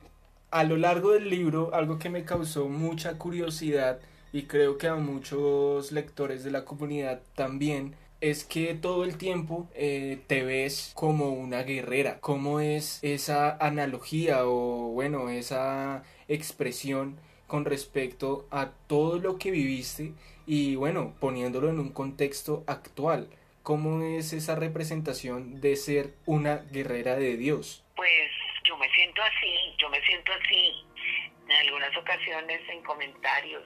a lo largo del libro, algo que me causó mucha curiosidad y creo que a muchos lectores de la comunidad también, es que todo el tiempo eh, te ves como una guerrera. ¿Cómo es esa analogía o bueno, esa expresión con respecto a todo lo que viviste y bueno, poniéndolo en un contexto actual? ¿Cómo es esa representación de ser una guerrera de Dios? Así, yo me siento así. En algunas ocasiones en comentarios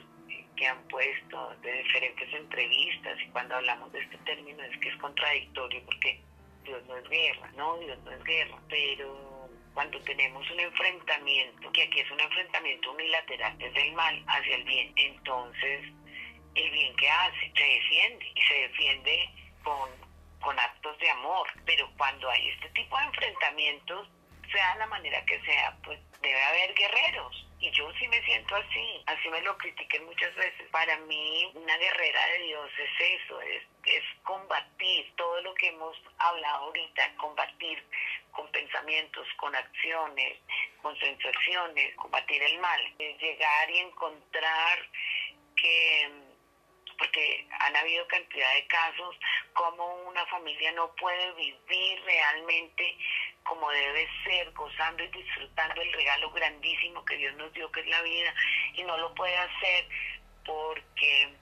que han puesto de diferentes entrevistas y cuando hablamos de este término es que es contradictorio porque Dios no es guerra, no, Dios no es guerra, pero cuando tenemos un enfrentamiento, que aquí es un enfrentamiento unilateral desde el mal hacia el bien, entonces el bien que hace se defiende y se defiende con, con actos de amor, pero cuando hay este tipo de enfrentamientos, sea la manera que sea, pues debe haber guerreros. Y yo sí me siento así, así me lo critiqué muchas veces. Para mí, una guerrera de Dios es eso, es, es combatir todo lo que hemos hablado ahorita, combatir con pensamientos, con acciones, con sensaciones, combatir el mal. Es llegar y encontrar que porque han habido cantidad de casos como una familia no puede vivir realmente como debe ser, gozando y disfrutando el regalo grandísimo que Dios nos dio, que es la vida, y no lo puede hacer porque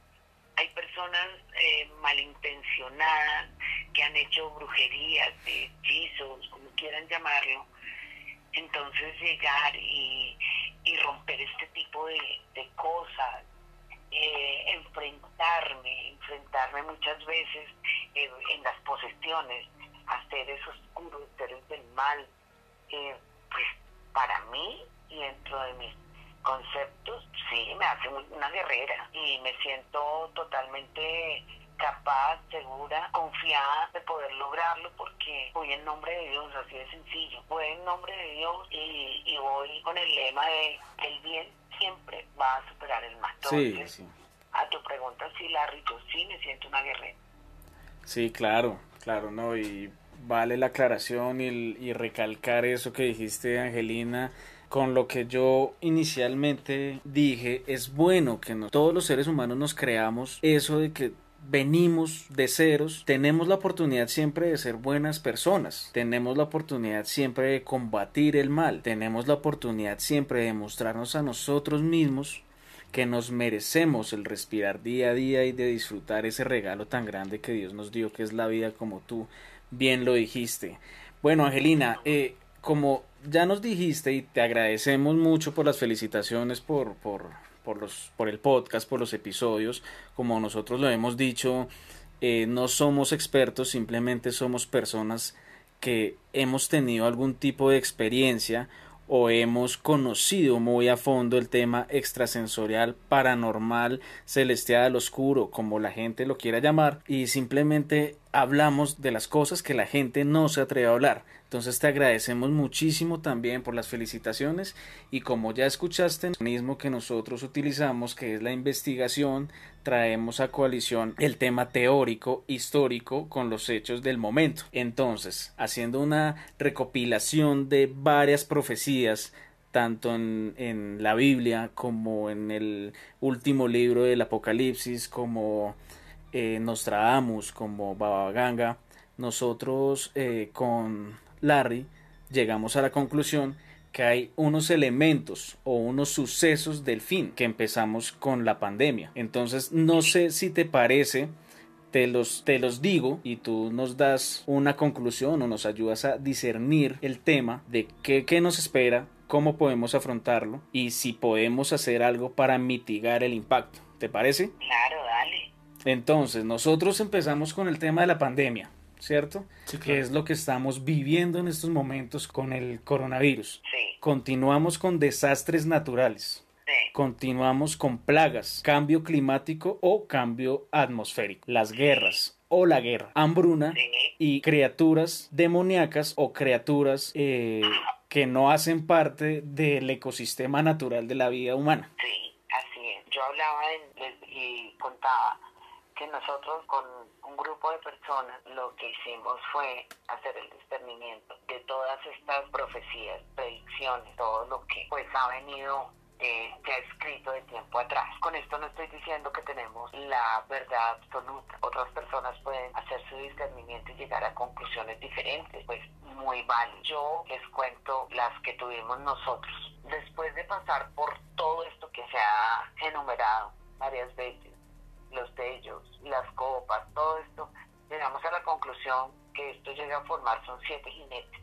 hay personas eh, malintencionadas que han hecho brujerías, hechizos, como quieran llamarlo. Entonces llegar y, romper este tipo de, cosas, eh, enfrentarme, enfrentarme muchas veces eh, en las posesiones a seres oscuros, seres del mal, eh, pues para mí y dentro de mis conceptos, sí, me hace una guerrera y me siento totalmente capaz, segura, confiada de poder lograrlo porque voy en nombre de Dios, así de sencillo. Voy en nombre de Dios y, voy con el lema de el bien siempre va a superar el mal. Entonces, sí, a tu pregunta, sí, Larry, yo sí me siento una guerrera. Sí, claro, claro, ¿no? Y vale la aclaración y, recalcar eso que dijiste, Angelina, con lo que yo inicialmente dije, es bueno que todos los seres humanos nos creamos eso de que venimos de ceros, tenemos la oportunidad siempre de ser buenas personas, tenemos la oportunidad siempre de combatir el mal, tenemos la oportunidad siempre de mostrarnos a nosotros mismos que nos merecemos el respirar día a día y de disfrutar ese regalo tan grande que Dios nos dio, que es la vida como tú bien lo dijiste. Bueno, Angelina, eh, como ya nos dijiste y te agradecemos mucho por las felicitaciones por, por, por, los, por el podcast, por los episodios, como nosotros lo hemos dicho, eh, no somos expertos, simplemente somos personas que hemos tenido algún tipo de experiencia o hemos conocido muy a fondo el tema extrasensorial, paranormal, celestial, oscuro, como la gente lo quiera llamar, y simplemente hablamos de las cosas que la gente no se atreve a hablar. Entonces te agradecemos muchísimo también por las felicitaciones y como ya escuchaste, el mismo que nosotros utilizamos, que es la investigación, traemos a coalición el tema teórico, histórico, con los hechos del momento. Entonces, haciendo una recopilación de varias profecías, tanto en, en la Biblia como en el último libro del Apocalipsis, como eh, Nostradamus, como Baba Ganga, nosotros eh, con Larry llegamos a la conclusión que hay unos elementos o unos sucesos del fin que empezamos con la pandemia. Entonces, no sé si te parece te los, te los digo y tú nos das una conclusión o nos ayudas a discernir el tema de qué, qué nos espera, cómo podemos afrontarlo y si podemos hacer algo para mitigar el impacto. ¿Te parece? Claro, dale. Entonces, nosotros empezamos con el tema de la pandemia. ¿cierto? Que es lo que estamos viviendo en estos momentos con el coronavirus. Sí. Continuamos con desastres naturales. Continuamos con plagas, cambio climático o cambio atmosférico, las guerras o la guerra, hambruna y criaturas demoníacas o criaturas eh, que no hacen parte del ecosistema natural de la vida humana. Sí, así es. Yo hablaba y contaba que nosotros con un grupo de personas lo que hicimos fue hacer el discernimiento de todas estas profecías, predicciones, todo lo que pues ha venido eh, ha escrito de tiempo atrás. Con esto no estoy diciendo que tenemos la verdad absoluta. Otras personas pueden hacer su discernimiento y llegar a conclusiones diferentes. Pues muy mal. Yo les cuento las que tuvimos nosotros. Después de pasar por todo esto que se ha enumerado varias veces, los ellos, las copas, todo esto, llegamos a la conclusión que esto llega a formar son siete jinetes.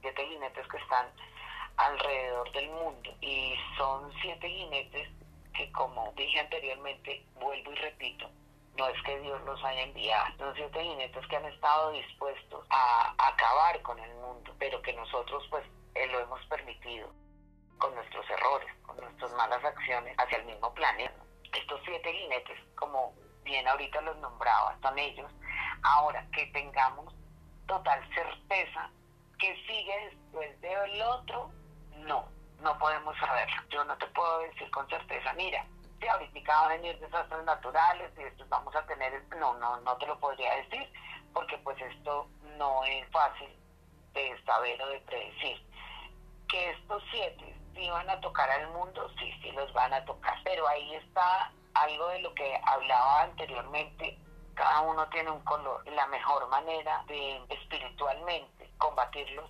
Siete jinetes que están alrededor del mundo. Y son siete jinetes que, como dije anteriormente, vuelvo y repito, no es que Dios los haya enviado, son siete jinetes que han estado dispuestos a acabar con el mundo, pero que nosotros pues eh, lo hemos permitido con nuestros errores, con nuestras malas acciones hacia el mismo planeta. Estos siete jinetes, como bien ahorita los nombraba, son ellos. Ahora que tengamos total certeza que sigue después del otro, no, no podemos saberlo. Yo no te puedo decir con certeza, mira, si ahorita van a venir desastres naturales y estos vamos a tener, no, no, no te lo podría decir, porque pues esto no es fácil de saber o de predecir. Que estos siete si van a tocar al mundo, sí, sí los van a tocar, pero ahí está algo de lo que hablaba anteriormente, cada uno tiene un color. La mejor manera de espiritualmente combatirlos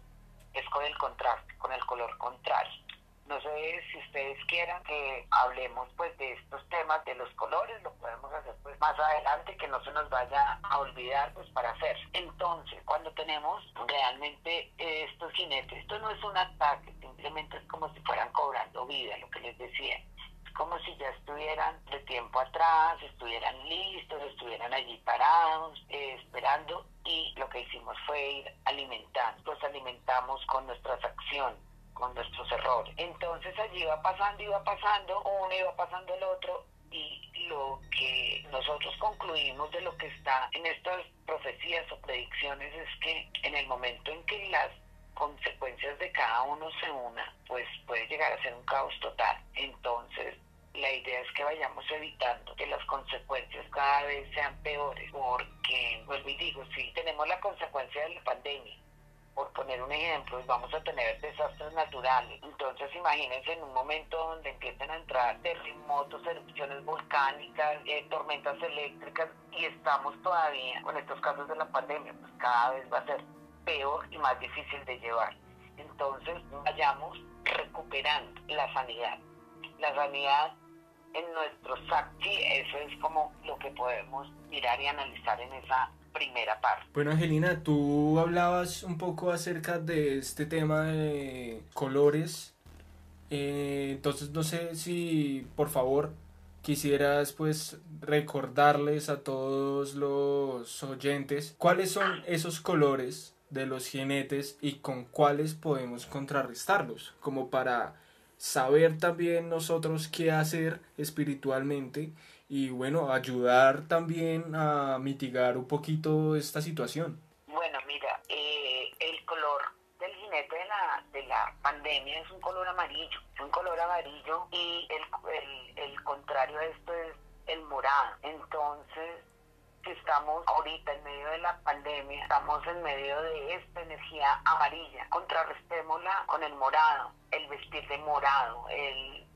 es con el contraste, con el color contrario. No sé si ustedes quieran que hablemos pues de estos temas de los colores, lo podemos hacer pues más adelante que no se nos vaya a olvidar pues para hacer. Entonces, cuando tenemos realmente estos jinetes, esto no es un ataque, simplemente es como si fueran cobrando vida, lo que les decía como si ya estuvieran de tiempo atrás, estuvieran listos, estuvieran allí parados, esperando y lo que hicimos fue ir alimentando, los alimentamos con nuestras acciones con nuestros errores. Entonces allí iba pasando, iba pasando, uno iba pasando el otro y lo que nosotros concluimos de lo que está en estas profecías o predicciones es que en el momento en que las consecuencias de cada uno se una, pues puede llegar a ser un caos total. Entonces, la idea es que vayamos evitando que las consecuencias cada vez sean peores, porque, vuelvo y digo, si tenemos la consecuencia de la pandemia, por poner un ejemplo, vamos a tener desastres naturales. Entonces, imagínense en un momento donde empiecen a entrar terremotos, erupciones volcánicas, eh, tormentas eléctricas, y estamos todavía con estos casos de la pandemia, pues cada vez va a ser peor y más difícil de llevar. Entonces, vayamos recuperando la sanidad. La sanidad en nuestro SACTI, eso es como lo que podemos mirar y analizar en esa primera parte. Bueno, Angelina, tú hablabas un poco acerca de este tema de colores. Eh, entonces, no sé si, por favor, quisieras pues recordarles a todos los oyentes cuáles son esos colores de los jinetes y con cuáles podemos contrarrestarlos, como para saber también nosotros qué hacer espiritualmente y bueno, ayudar también a mitigar un poquito esta situación. Bueno, mira, eh, el color del jinete de la, de la pandemia es un color amarillo, un color amarillo y el, el, el contrario a esto es el morado. Entonces, si estamos ahorita en medio de la pandemia, estamos en medio de esta energía amarilla, contrarrestémosla con el morado, el vestir de morado, el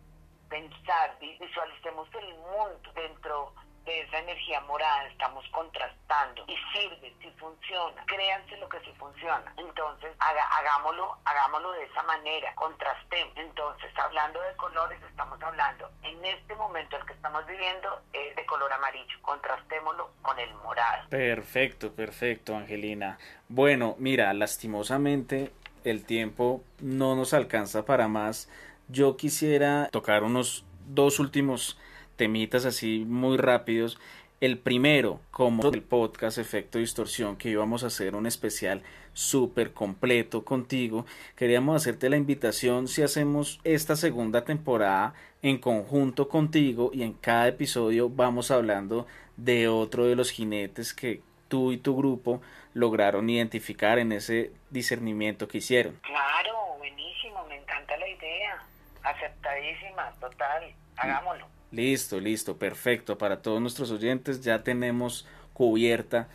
pensar, visualicemos el mundo dentro de esa energía morada, estamos contrastando y sirve, si funciona, créanse lo que sí funciona. Entonces, hagámoslo, hagámoslo de esa manera, contrastemos. Entonces, hablando de colores, estamos hablando en este momento el que estamos viviendo es de color amarillo, contrastémoslo con el morado. Perfecto, perfecto, Angelina. Bueno, mira, lastimosamente el tiempo no nos alcanza para más. Yo quisiera tocar unos dos últimos temitas así muy rápidos. El primero, como el podcast Efecto Distorsión, que íbamos a hacer un especial súper completo contigo, queríamos hacerte la invitación si hacemos esta segunda temporada en conjunto contigo y en cada episodio vamos hablando de otro de los jinetes que tú y tu grupo lograron identificar en ese discernimiento que hicieron. Claro, buenísimo, me encanta la idea, aceptadísima, total, hagámoslo. Listo, listo, perfecto. Para todos nuestros oyentes ya tenemos cubierta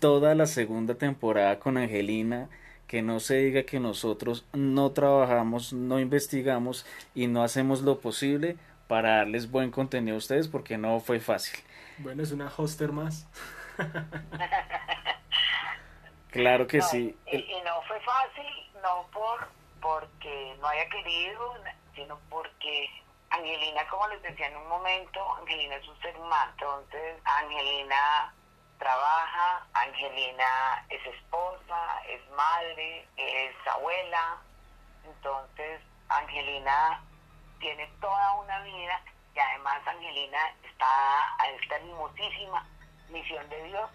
toda la segunda temporada con Angelina. Que no se diga que nosotros no trabajamos, no investigamos y no hacemos lo posible para darles buen contenido a ustedes porque no fue fácil. Bueno, es una hoster más. claro que sí. Y, y, no fue fácil, no por porque no haya querido, sino porque Angelina, como les decía en un momento, Angelina es un ser humano. Entonces, Angelina trabaja, Angelina es esposa, es madre, es abuela. Entonces, Angelina tiene toda una vida y además Angelina está a esta hermosísima misión de Dios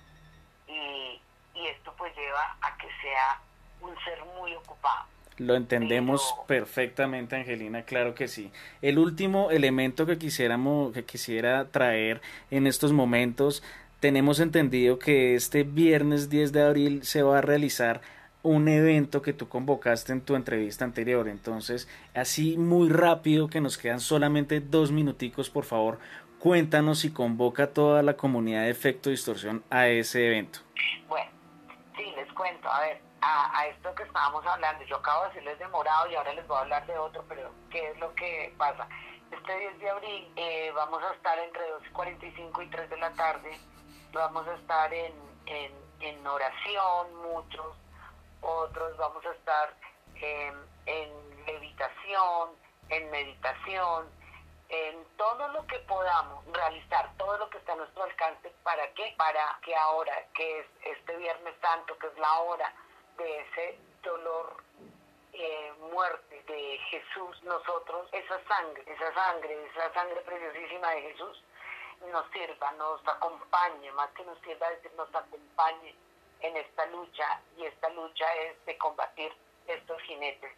y, y esto pues lleva a que sea un ser muy ocupado. Lo entendemos perfectamente, Angelina, claro que sí. El último elemento que quisiéramos, que quisiera traer en estos momentos, tenemos entendido que este viernes 10 de abril se va a realizar un evento que tú convocaste en tu entrevista anterior. Entonces, así muy rápido, que nos quedan solamente dos minuticos, por favor, cuéntanos y convoca a toda la comunidad de Efecto Distorsión a ese evento. Bueno, sí, les cuento. A ver, a, esto que estábamos hablando. Yo acabo de decirles de morado y ahora les voy a hablar de otro, pero ¿qué es lo que pasa? Este 10 de abril eh, vamos a estar entre 2.45 y 3 de la tarde. Vamos a estar en, en, oración, muchos. Otros vamos a estar en, en levitación, en meditación, en todo lo que podamos realizar, todo lo que está a nuestro alcance. ¿Para qué? Para que ahora, que es este Viernes Santo, que es la hora de ese dolor, eh, muerte de Jesús, nosotros, esa sangre, esa sangre, esa sangre preciosísima de Jesús, nos sirva, nos acompañe, más que nos sirva, decir, nos acompañe en esta lucha, y esta lucha es de combatir estos jinetes.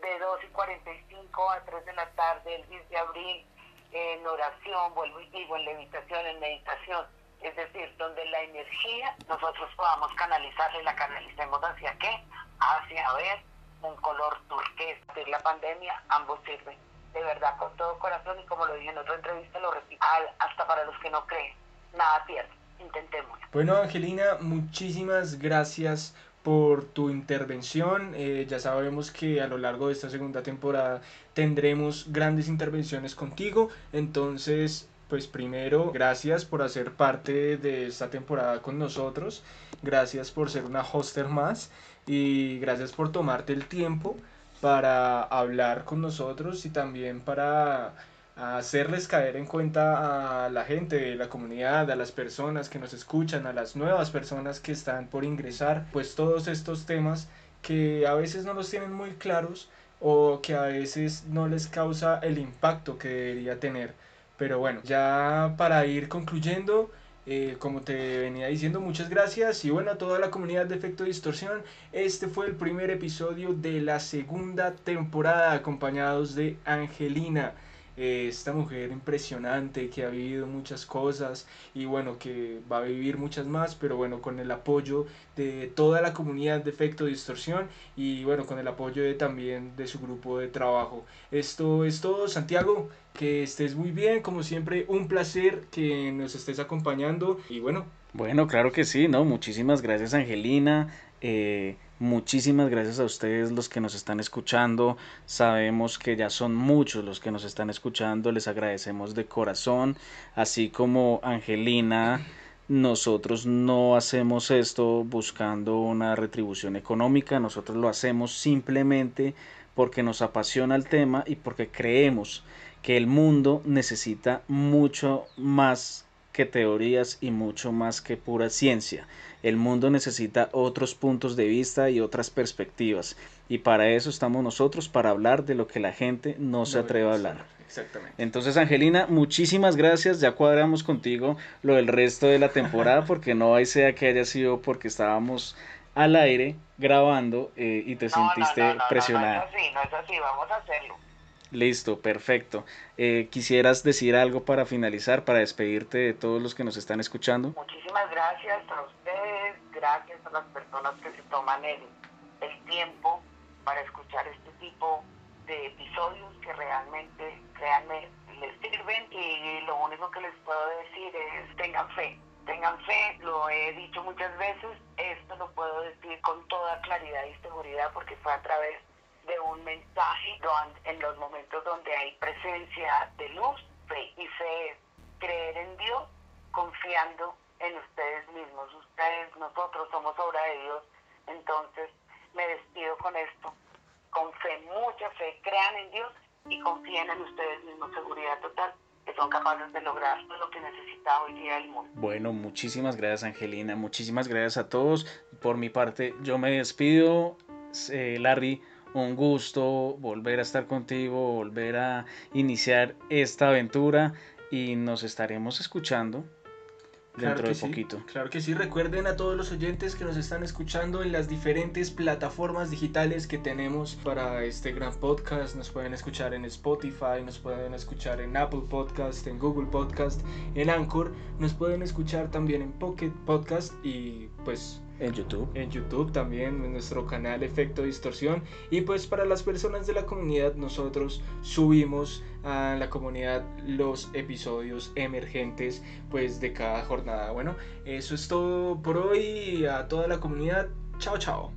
De 2 y 45 a 3 de la tarde, el 10 de abril, en oración, vuelvo y digo, en levitación, en meditación, es decir, donde la energía nosotros podamos canalizarla y la canalicemos hacia qué, hacia ver un color turquesa. La pandemia, ambos sirven. De verdad, con todo corazón, y como lo dije en otra entrevista, lo repito, hasta para los que no creen, nada pierde, intentemos. Bueno, Angelina, muchísimas gracias por tu intervención. Eh, ya sabemos que a lo largo de esta segunda temporada tendremos grandes intervenciones contigo. Entonces, pues primero, gracias por hacer parte de esta temporada con nosotros, gracias por ser una hoster más y gracias por tomarte el tiempo para hablar con nosotros y también para hacerles caer en cuenta a la gente la comunidad, a las personas que nos escuchan, a las nuevas personas que están por ingresar, pues todos estos temas que a veces no los tienen muy claros o que a veces no les causa el impacto que debería tener. Pero bueno, ya para ir concluyendo, eh, como te venía diciendo, muchas gracias y bueno, a toda la comunidad de Efecto Distorsión, este fue el primer episodio de la segunda temporada acompañados de Angelina. Eh, esta mujer impresionante que ha vivido muchas cosas y bueno, que va a vivir muchas más, pero bueno, con el apoyo de toda la comunidad de Efecto Distorsión y bueno, con el apoyo de, también de su grupo de trabajo. Esto es todo, Santiago, que estés muy bien, como siempre, un placer que nos estés acompañando y bueno. Bueno, claro que sí, ¿no? Muchísimas gracias, Angelina. Eh, Muchísimas gracias a ustedes los que nos están escuchando. Sabemos que ya son muchos los que nos están escuchando. Les agradecemos de corazón. Así como Angelina, nosotros no hacemos esto buscando una retribución económica. Nosotros lo hacemos simplemente porque nos apasiona el tema y porque creemos que el mundo necesita mucho más que teorías y mucho más que pura ciencia. El mundo necesita otros puntos de vista y otras perspectivas. Y para eso estamos nosotros, para hablar de lo que la gente no se atreve a hablar. Exactamente. Entonces, Angelina, muchísimas gracias. Ya cuadramos contigo lo del resto de la temporada, porque no hay sea que haya sido porque estábamos al aire grabando eh, y te sentiste presionada. No, no, es así, no es así, vamos a hacerlo. Listo, perfecto. Eh, ¿Quisieras decir algo para finalizar, para despedirte de todos los que nos están escuchando? Muchísimas gracias a ustedes, gracias a las personas que se toman el, el tiempo para escuchar este tipo de episodios que realmente, créanme, les sirven y lo único que les puedo decir es tengan fe, tengan fe, lo he dicho muchas veces, esto lo puedo decir con toda claridad y seguridad porque fue a través de un mensaje en los momentos donde hay presencia de luz, fe y fe es creer en Dios confiando en ustedes mismos. Ustedes, nosotros somos obra de Dios, entonces me despido con esto. Con fe, mucha fe, crean en Dios y confíen en ustedes mismos, seguridad total que son capaces de lograr lo que necesita hoy día el mundo. Bueno, muchísimas gracias Angelina, muchísimas gracias a todos. Por mi parte, yo me despido. Eh, Larry, un gusto volver a estar contigo, volver a iniciar esta aventura y nos estaremos escuchando dentro de poquito. claro que sí, recuerden a todos los oyentes que nos están escuchando en las diferentes plataformas digitales que tenemos para este gran podcast. Nos pueden escuchar en Spotify, nos pueden escuchar en Apple Podcast, en Google Podcast, en Anchor, nos pueden escuchar también en Pocket Podcast y pues en YouTube. En YouTube también, en nuestro canal Efecto Distorsión. Y pues para las personas de la comunidad, nosotros subimos a la comunidad los episodios emergentes pues de cada jornada. Bueno, eso es todo por hoy. A toda la comunidad, chao chao.